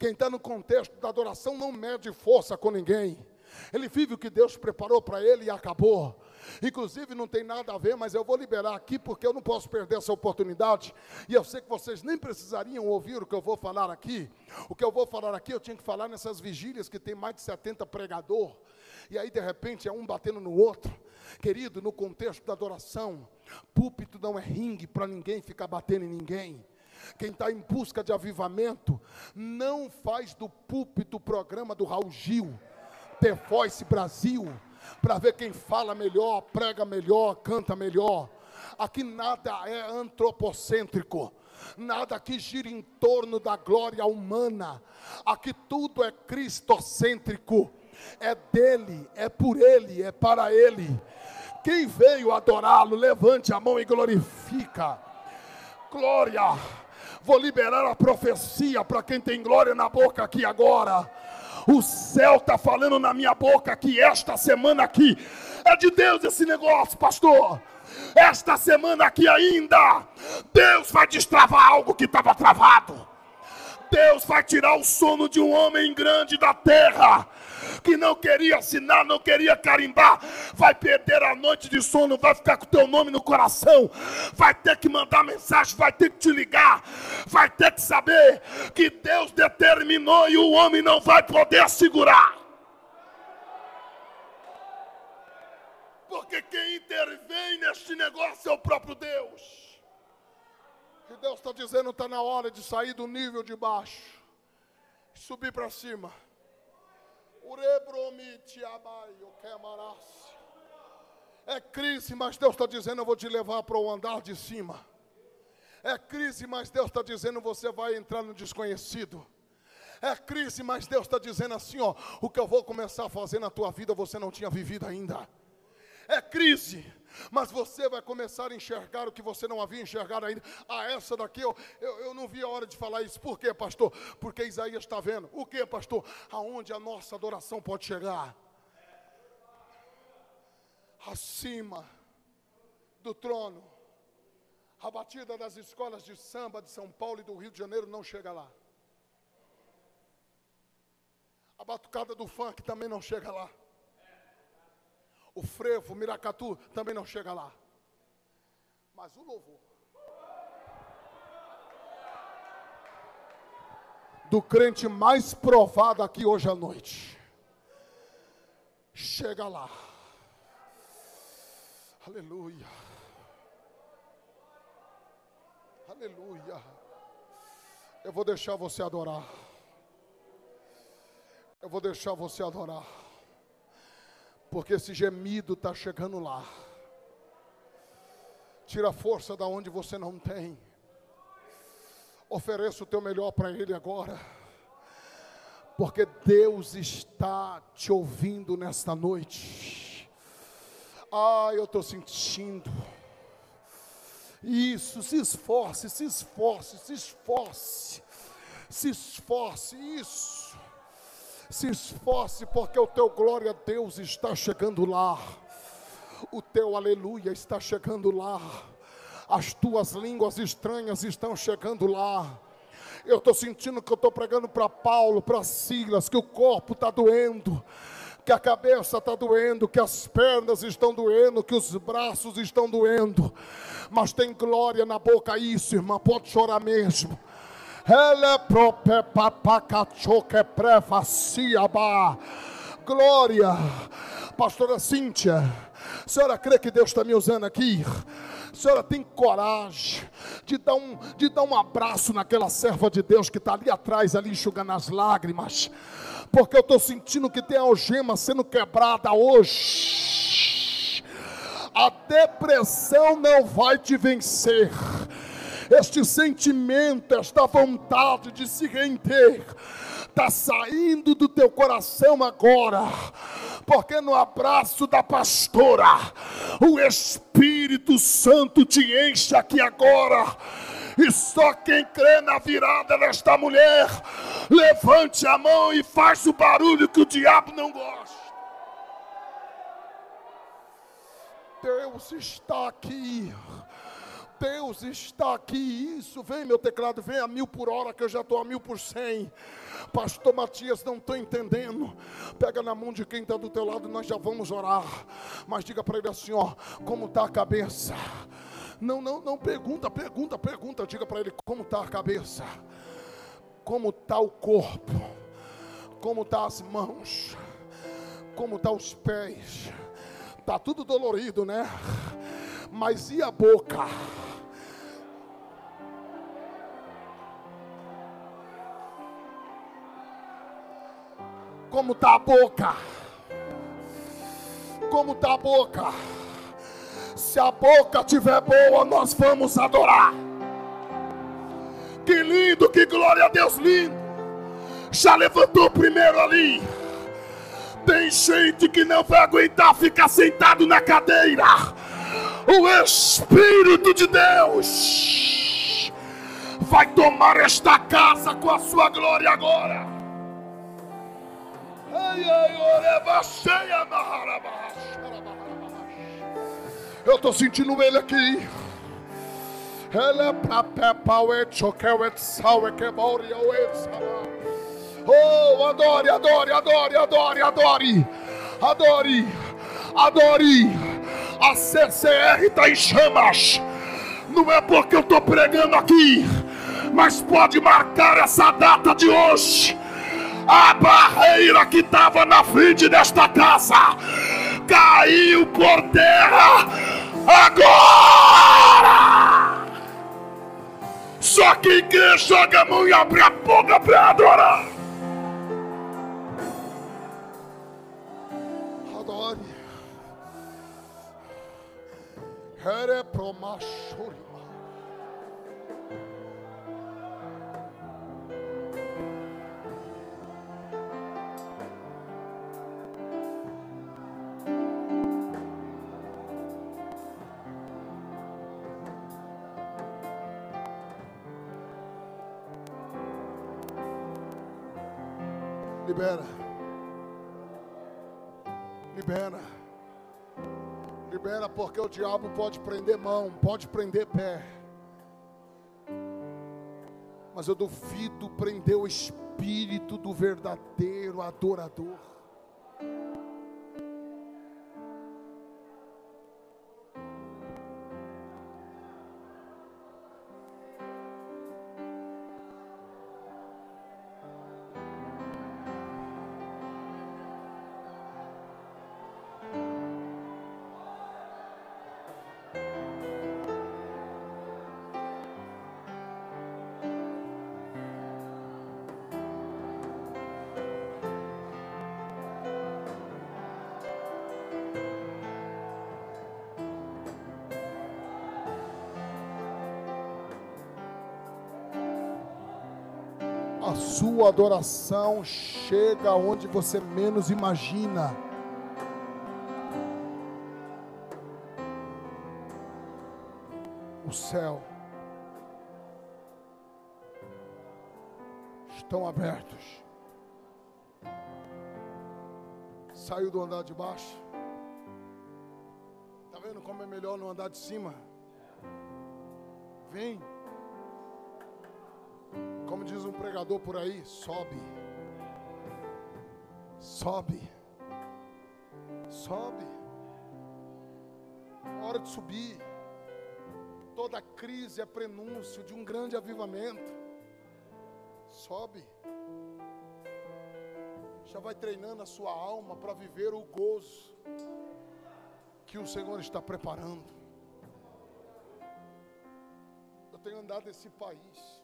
Quem está no contexto da adoração não mede força com ninguém. Ele vive o que Deus preparou para ele e acabou. Inclusive, não tem nada a ver, mas eu vou liberar aqui porque eu não posso perder essa oportunidade. E eu sei que vocês nem precisariam ouvir o que eu vou falar aqui. O que eu vou falar aqui, eu tinha que falar nessas vigílias que tem mais de 70 pregador. E aí, de repente, é um batendo no outro. Querido, no contexto da adoração, púlpito não é ringue para ninguém ficar batendo em ninguém. Quem está em busca de avivamento, não faz do púlpito o programa do Raul Gil, The Voice Brasil para ver quem fala melhor, prega melhor, canta melhor. Aqui nada é antropocêntrico. Nada aqui gira em torno da glória humana. Aqui tudo é cristocêntrico. É dele, é por ele, é para ele. Quem veio adorá-lo, levante a mão e glorifica. Glória. Vou liberar a profecia para quem tem glória na boca aqui agora. O céu está falando na minha boca que esta semana aqui é de Deus esse negócio, pastor. Esta semana aqui ainda, Deus vai destravar algo que estava travado. Deus vai tirar o sono de um homem grande da terra que não queria assinar, não queria carimbar, vai perder a noite de sono, vai ficar com o teu nome no coração, vai ter que mandar mensagem, vai ter que te ligar, vai ter que saber que Deus determinou e o homem não vai poder segurar. Porque quem intervém neste negócio é o próprio Deus. E Deus está dizendo: está na hora de sair do nível de baixo, subir para cima. É crise, mas Deus está dizendo: eu vou te levar para o andar de cima. É crise, mas Deus está dizendo: você vai entrar no desconhecido. É crise, mas Deus está dizendo assim: ó, o que eu vou começar a fazer na tua vida você não tinha vivido ainda. É crise, mas você vai começar a enxergar o que você não havia enxergado ainda. Ah, essa daqui eu, eu, eu não vi a hora de falar isso. Por quê, pastor? Porque Isaías está vendo. O que, pastor? Aonde a nossa adoração pode chegar? acima do trono. A batida das escolas de samba de São Paulo e do Rio de Janeiro não chega lá. A batucada do funk também não chega lá. O frevo, o miracatu também não chega lá. Mas o louvor do crente mais provado aqui hoje à noite chega lá. Aleluia. Aleluia. Eu vou deixar você adorar. Eu vou deixar você adorar. Porque esse gemido está chegando lá. Tira a força da onde você não tem. Ofereça o teu melhor para Ele agora. Porque Deus está te ouvindo nesta noite. Ah, eu estou sentindo. Isso, se esforce, se esforce, se esforce. Se esforce, isso. Se esforce, porque o teu glória a Deus está chegando lá. O teu aleluia está chegando lá. As tuas línguas estranhas estão chegando lá. Eu estou sentindo que eu estou pregando para Paulo, para Silas, que o corpo está doendo que a cabeça está doendo, que as pernas estão doendo, que os braços estão doendo, mas tem glória na boca, isso, irmã, pode chorar mesmo. Glória, pastora Cíntia, a senhora crê que Deus está me usando aqui? A senhora tem coragem de dar um, de dar um abraço naquela serva de Deus que está ali atrás, ali enxugando as lágrimas porque eu estou sentindo que tem algema sendo quebrada hoje. A depressão não vai te vencer. Este sentimento, esta vontade de se render, está saindo do teu coração agora, porque no abraço da pastora, o Espírito Santo te enche aqui agora e só quem crê na virada desta mulher, levante a mão e faz o barulho que o diabo não gosta. Deus está aqui. Deus está aqui. Isso, vem meu teclado, vem a mil por hora, que eu já estou a mil por cem. Pastor Matias, não estou entendendo. Pega na mão de quem está do teu lado, nós já vamos orar. Mas diga para ele assim: ó, como está a cabeça? Não, não, não pergunta, pergunta, pergunta. Diga para ele como está a cabeça, como está o corpo, como está as mãos, como está os pés. Tá tudo dolorido, né? Mas e a boca? Como está a boca? Como está a boca? Se a boca estiver boa, nós vamos adorar. Que lindo, que glória a Deus lindo. Já levantou primeiro ali. Tem gente que não vai aguentar ficar sentado na cadeira. O Espírito de Deus vai tomar esta casa com a sua glória agora. Eu estou sentindo ele aqui. Ele é para pepa o etchokel et sal e queboria o Oh, adore, adore, adore, adore, adore. Adore. Adore. A CCR está em chamas. Não é porque eu estou pregando aqui, mas pode marcar essa data de hoje. A barreira que estava na frente desta casa caiu por terra agora. Só quem crê joga a mão e abre a boca para adorar. Adore. Here promashorima. Libera. Libera. Libera porque o diabo pode prender mão, pode prender pé. Mas eu duvido prender o espírito do verdadeiro adorador. A sua adoração chega onde você menos imagina. O céu estão abertos. Saiu do andar de baixo. Tá vendo como é melhor no andar de cima? Vem. Como diz um pregador por aí, sobe. Sobe. Sobe. Hora de subir. Toda crise é prenúncio de um grande avivamento. Sobe. Já vai treinando a sua alma para viver o gozo que o Senhor está preparando. Eu tenho andado nesse país.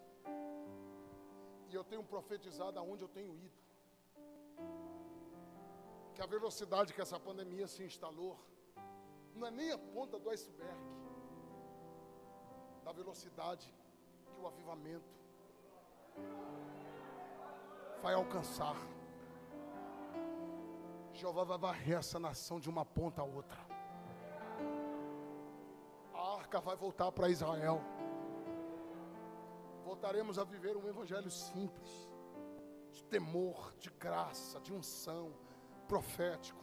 E eu tenho profetizado aonde eu tenho ido. Que a velocidade que essa pandemia se instalou não é nem a ponta do iceberg da velocidade que o avivamento vai alcançar. Jeová vai varrer essa nação de uma ponta a outra. A arca vai voltar para Israel voltaremos a viver um evangelho simples, de temor, de graça, de unção, profético.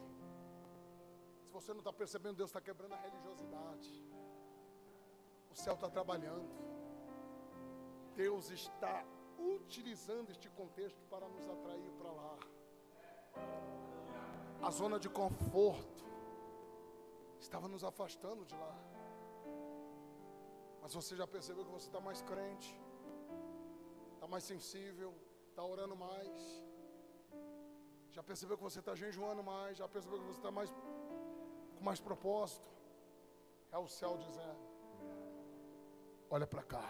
Se você não está percebendo, Deus está quebrando a religiosidade. O céu está trabalhando. Deus está utilizando este contexto para nos atrair para lá. A zona de conforto estava nos afastando de lá. Mas você já percebeu que você está mais crente, está mais sensível, está orando mais. Já percebeu que você está jejuando mais, já percebeu que você está mais com mais propósito. É o céu dizendo: Olha para cá.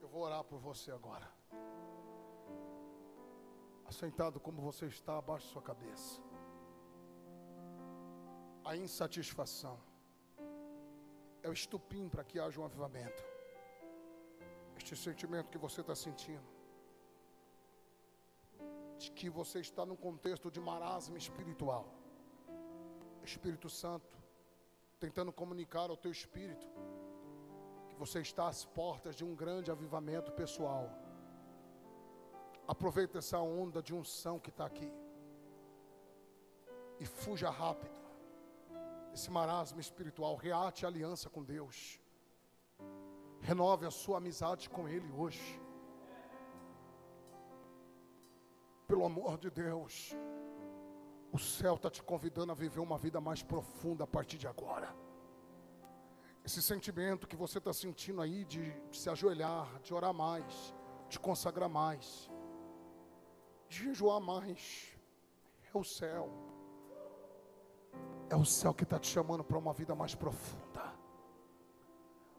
Eu vou orar por você agora. Assentado como você está, abaixo sua cabeça. A insatisfação é o estupim para que haja um avivamento. Este sentimento que você está sentindo, de que você está num contexto de marasmo espiritual. Espírito Santo, tentando comunicar ao teu espírito que você está às portas de um grande avivamento pessoal. Aproveita essa onda de unção que está aqui e fuja rápido esse marasmo espiritual, reate a aliança com Deus. Renove a sua amizade com Ele hoje. Pelo amor de Deus, o céu está te convidando a viver uma vida mais profunda a partir de agora. Esse sentimento que você está sentindo aí de, de se ajoelhar, de orar mais, de consagrar mais, de jejuar mais, é o céu. É o céu que está te chamando para uma vida mais profunda.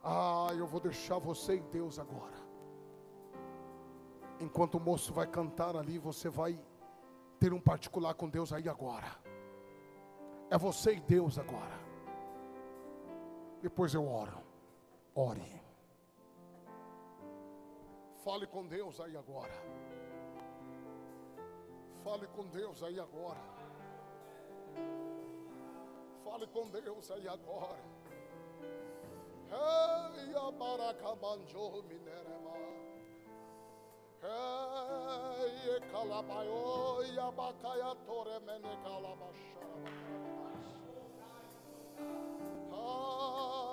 Ah, eu vou deixar você e Deus agora. Enquanto o moço vai cantar ali, você vai ter um particular com Deus aí agora. É você e Deus agora. Depois eu oro. Ore. Fale com Deus aí agora. Fale com Deus aí agora. Fale com Deus aí agora. Ei, abaracabanjo minerema. Ei, calabaio, abacaia tore mene calabachara.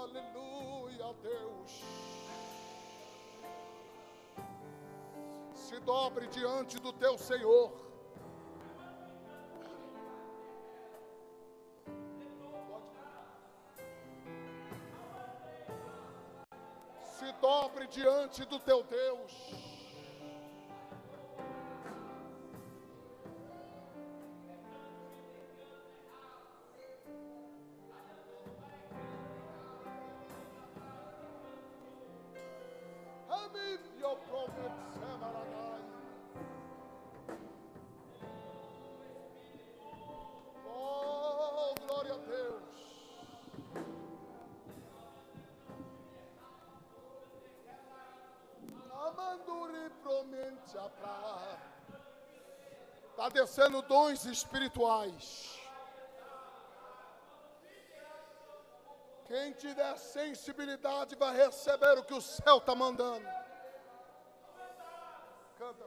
Aleluia, Deus. Se dobre diante do teu Senhor. Dobre diante do teu Deus. Descendo dons espirituais. Quem tiver sensibilidade vai receber o que o céu está mandando. Canta.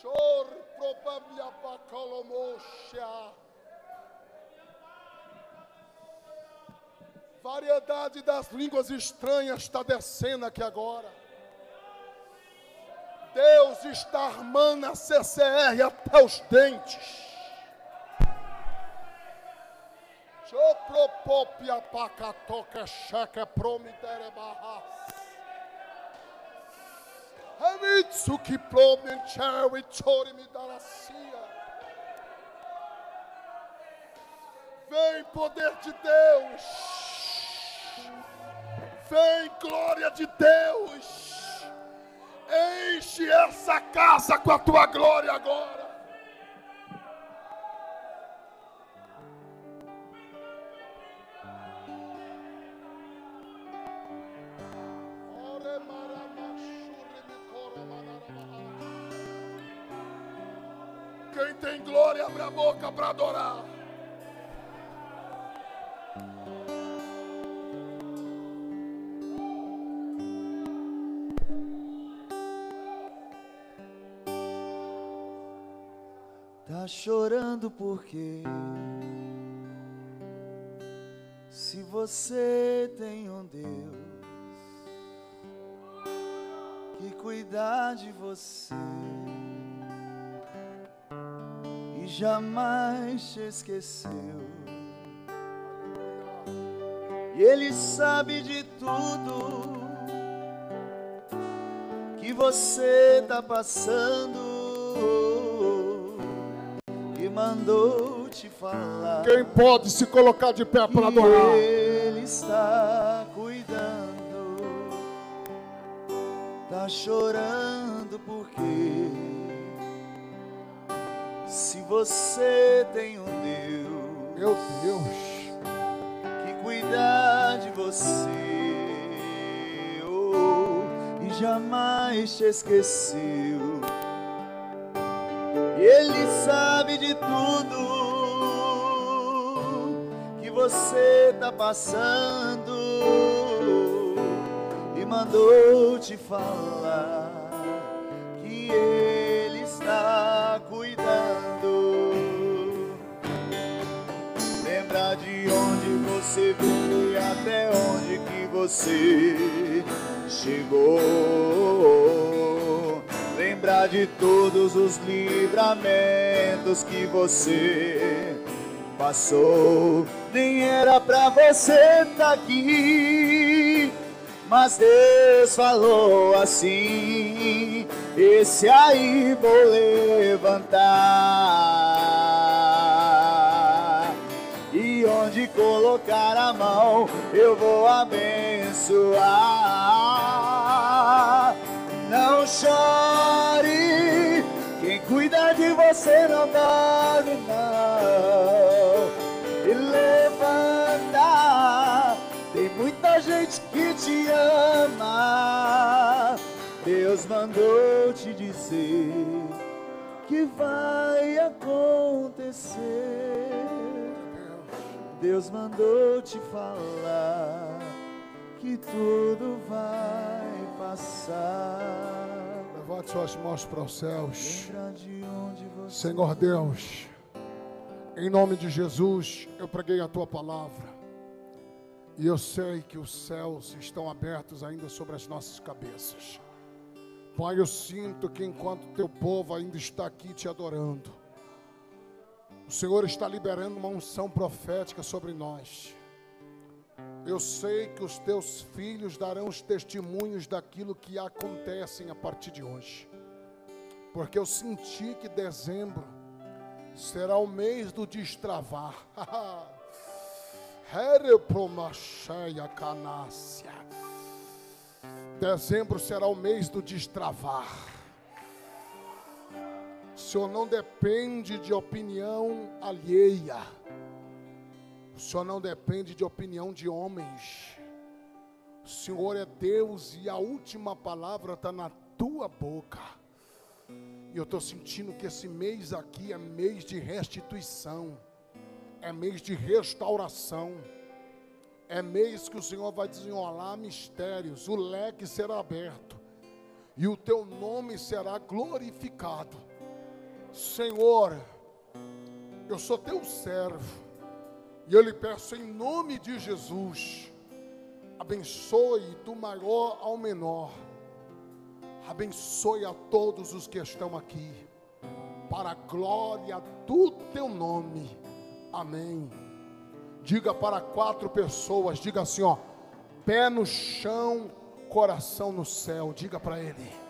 Chor probablia bacalomosha. Variedade das línguas estranhas está descendo aqui agora. Deus está armando a CCR até os dentes. Chopropopia pacatoca checa promitere barras. Hamitsuki promen me daracia. Vem poder de Deus. Vem glória de Deus. Enche essa casa com a tua glória agora. Quem tem glória, abre a boca para adorar. Chorando porque se você tem um Deus que cuidar de você e jamais te esqueceu. E ele sabe de tudo que você tá passando mandou te falar. Quem pode se colocar de pé para adorar? Ele está cuidando, tá chorando porque se você tem um Deus Meu Deus. que cuidar de você oh, e jamais te esqueceu. Ele sabe de tudo que você tá passando e mandou te falar que Ele está cuidando. Lembra de onde você veio e até onde que você chegou. Lembra de todos os livramentos que você passou. Nem era pra você tá aqui, mas Deus falou assim: esse aí vou levantar. E onde colocar a mão, eu vou abençoar não chore. Quem cuida de você não dorme, não. E levanta, tem muita gente que te ama. Deus mandou te dizer que vai acontecer. Deus mandou te falar que tudo vai passar. Levante suas mãos para os céus. Senhor Deus, em nome de Jesus, eu preguei a tua palavra. E eu sei que os céus estão abertos ainda sobre as nossas cabeças. Pai, eu sinto que enquanto teu povo ainda está aqui te adorando, o Senhor está liberando uma unção profética sobre nós. Eu sei que os teus filhos darão os testemunhos daquilo que acontecem a partir de hoje. Porque eu senti que dezembro será o mês do destravar. Dezembro será o mês do destravar. O Senhor não depende de opinião alheia. O Senhor não depende de opinião de homens. O Senhor é Deus e a última palavra está na tua boca. E eu estou sentindo que esse mês aqui é mês de restituição, é mês de restauração, é mês que o Senhor vai desenrolar mistérios, o leque será aberto e o teu nome será glorificado. Senhor, eu sou teu servo e eu lhe peço em nome de Jesus, abençoe do maior ao menor abençoe a todos os que estão aqui, para a glória do teu nome. Amém. Diga para quatro pessoas, diga assim, ó, pé no chão, coração no céu. Diga para ele.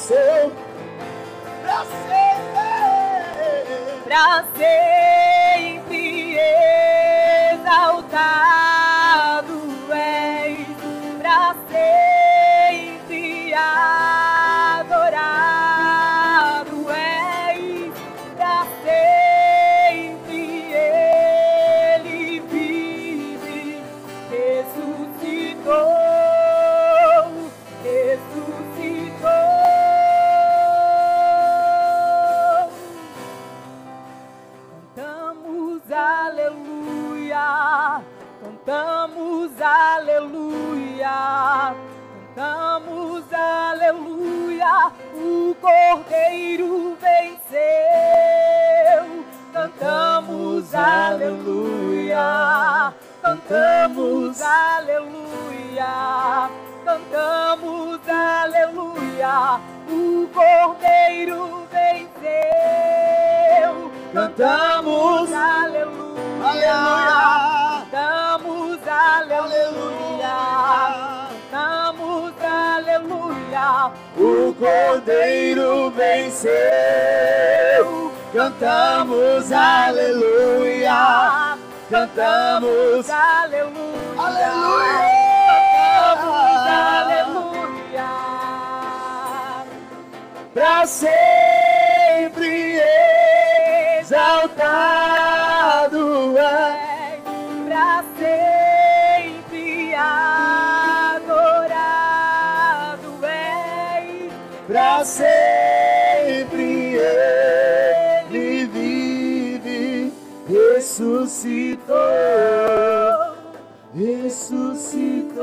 Seu pra ser. Pra ser. Cordeiro venceu. Cantamos aleluia, cantamos aleluia, cantamos aleluia, o Cordeiro venceu. Cantamos aleluia, Aleluia. cantamos aleluia, O Cordeiro venceu. Cantamos aleluia. Cantamos aleluia, Aleluia. cantamos aleluia. para sempre exaltado ressuscitou, ressuscitou.